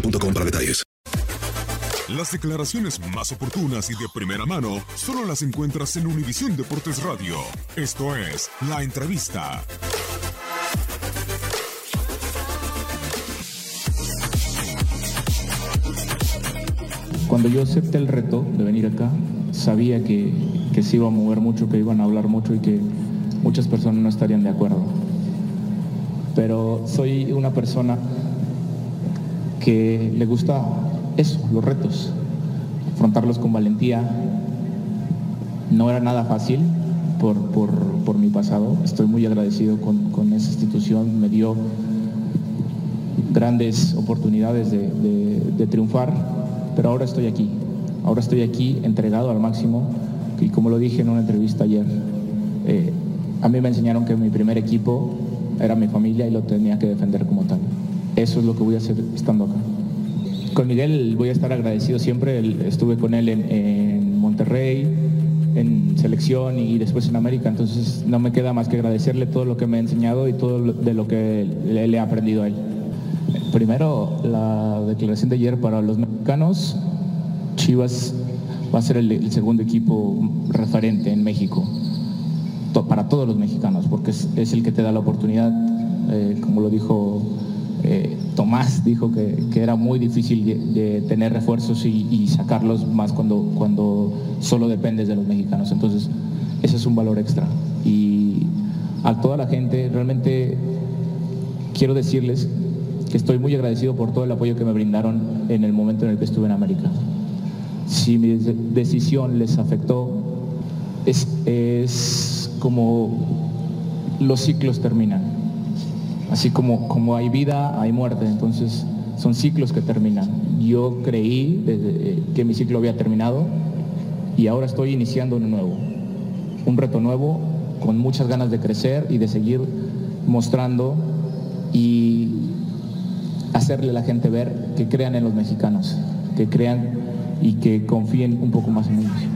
boostmobile.com para detalles. Las declaraciones más oportunas y de primera mano solo las encuentras en Univisión Deportes Radio. Esto es La Entrevista. Cuando yo acepté el reto de venir acá, sabía que, que se iba a mover mucho, que iban a hablar mucho y que muchas personas no estarían de acuerdo. Pero soy una persona que le gusta eso, los retos, afrontarlos con valentía. No era nada fácil por, por, por mi pasado. Estoy muy agradecido con, con, esa institución. Me dio grandes oportunidades de, de, triunfar, pero ahora estoy aquí. Ahora estoy aquí entregado al máximo y como lo dije en una entrevista ayer, eh, a mí me enseñaron que mi primer equipo era mi familia y lo tenía que defender como. Eso es lo que voy a hacer estando acá. Con Miguel voy a estar agradecido siempre. Estuve con él en, Monterrey, en selección y después en América. Entonces no me queda más que agradecerle todo lo que me ha enseñado y todo de lo que le, le he aprendido a él. Primero, la declaración de ayer para los mexicanos. Chivas va a ser el, segundo equipo referente en México para todos los mexicanos, porque es, es el que te da la oportunidad, eh, como lo dijo eh, Tomás, dijo que, que, era muy difícil de, tener refuerzos y, y, sacarlos más cuando, cuando solo dependes de los mexicanos. Entonces, ese es un valor extra. Y a toda la gente, realmente quiero decirles que estoy muy agradecido por todo el apoyo que me brindaron en el momento en el que estuve en América. Si mi decisión les afectó, es, es como los ciclos terminan. Así como, como hay vida, hay muerte. Entonces son ciclos que terminan. Yo creí desde que mi ciclo había terminado y ahora estoy iniciando uno nuevo. Un reto nuevo con muchas ganas de crecer y de seguir mostrando y hacerle a la gente ver que crean en los mexicanos, que crean y que confíen un poco más en ellos.